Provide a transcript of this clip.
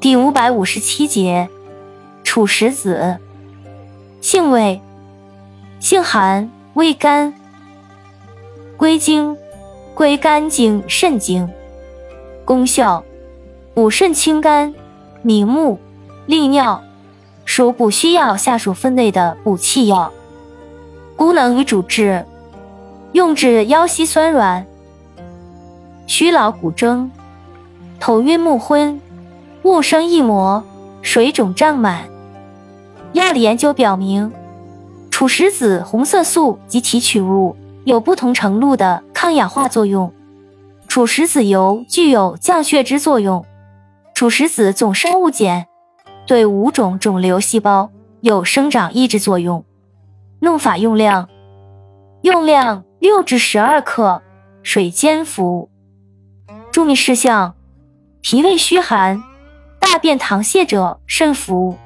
第五百五十七节，处石子，性味，性寒，味甘，归经，归肝经、肾经。功效，补肾清肝，明目，利尿，属补虚药下属分类的补气药。功能与主治，用治腰膝酸软、虚劳骨蒸、头晕目昏、目生翳膜、水肿胀满。药理研究表明，褚石子红色素及提取物有不同程度的抗氧化作用。褚石子油具有降血脂作用。褚石子总生物碱对五种肿瘤细胞有生长抑制作用。用法用量：用量六至十二克，水煎服。注意事项：脾胃虚寒、大便溏泻者慎服。